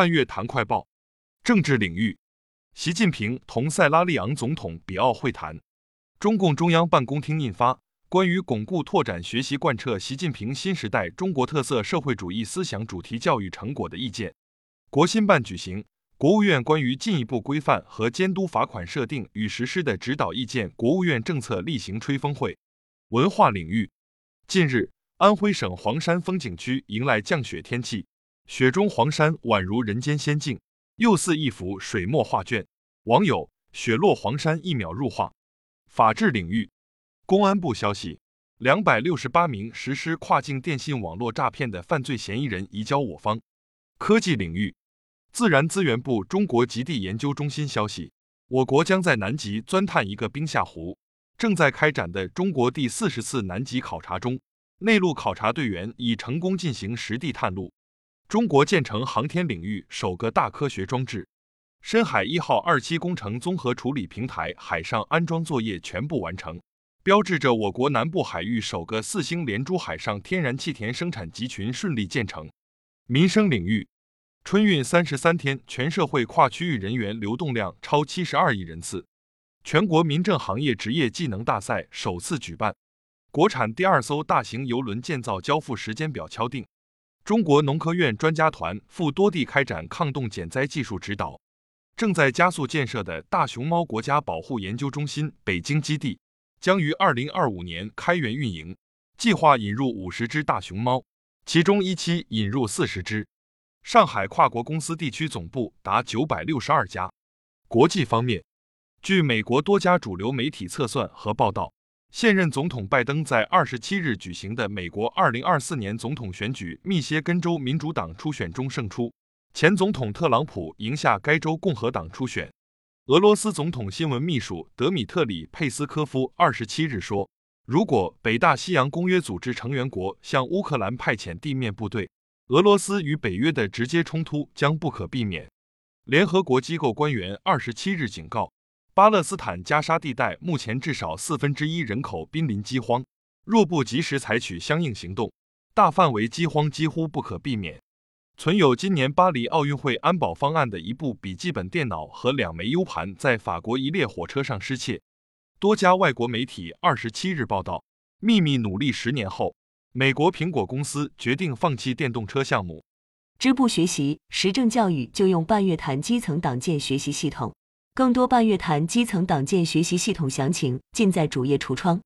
半月谈快报，政治领域，习近平同塞拉利昂总统比奥会谈。中共中央办公厅印发《关于巩固拓展学习贯彻习近平新时代中国特色社会主义思想主题教育成果的意见》。国新办举行《国务院关于进一步规范和监督罚款设定与实施的指导意见》国务院政策例行吹风会。文化领域，近日，安徽省黄山风景区迎来降雪天气。雪中黄山宛如人间仙境，又似一幅水墨画卷。网友：雪落黄山一秒入画。法治领域，公安部消息，两百六十八名实施跨境电信网络诈骗的犯罪嫌疑人移交我方。科技领域，自然资源部中国极地研究中心消息，我国将在南极钻探一个冰下湖，正在开展的中国第四十次南极考察中，内陆考察队员已成功进行实地探路。中国建成航天领域首个大科学装置“深海一号”二期工程综合处理平台海上安装作业全部完成，标志着我国南部海域首个四星连珠海上天然气田生产集群顺利建成。民生领域，春运三十三天，全社会跨区域人员流动量超七十二亿人次。全国民政行业职业技能大赛首次举办，国产第二艘大型邮轮建造交付时间表敲定。中国农科院专家团赴多地开展抗冻减灾技术指导。正在加速建设的大熊猫国家保护研究中心北京基地将于二零二五年开园运营，计划引入五十只大熊猫，其中一期引入四十只。上海跨国公司地区总部达九百六十二家。国际方面，据美国多家主流媒体测算和报道。现任总统拜登在二十七日举行的美国二零二四年总统选举密歇根州民主党初选中胜出，前总统特朗普赢下该州共和党初选。俄罗斯总统新闻秘书德米特里佩斯科夫二十七日说，如果北大西洋公约组织成员国向乌克兰派遣地面部队，俄罗斯与北约的直接冲突将不可避免。联合国机构官员二十七日警告。巴勒斯坦加沙地带目前至少四分之一人口濒临饥荒，若不及时采取相应行动，大范围饥荒几乎不可避免。存有今年巴黎奥运会安保方案的一部笔记本电脑和两枚 U 盘在法国一列火车上失窃。多家外国媒体二十七日报道，秘密努力十年后，美国苹果公司决定放弃电动车项目。支部学习时政教育就用半月谈基层党建学习系统。更多半月谈基层党建学习系统详情，尽在主页橱窗。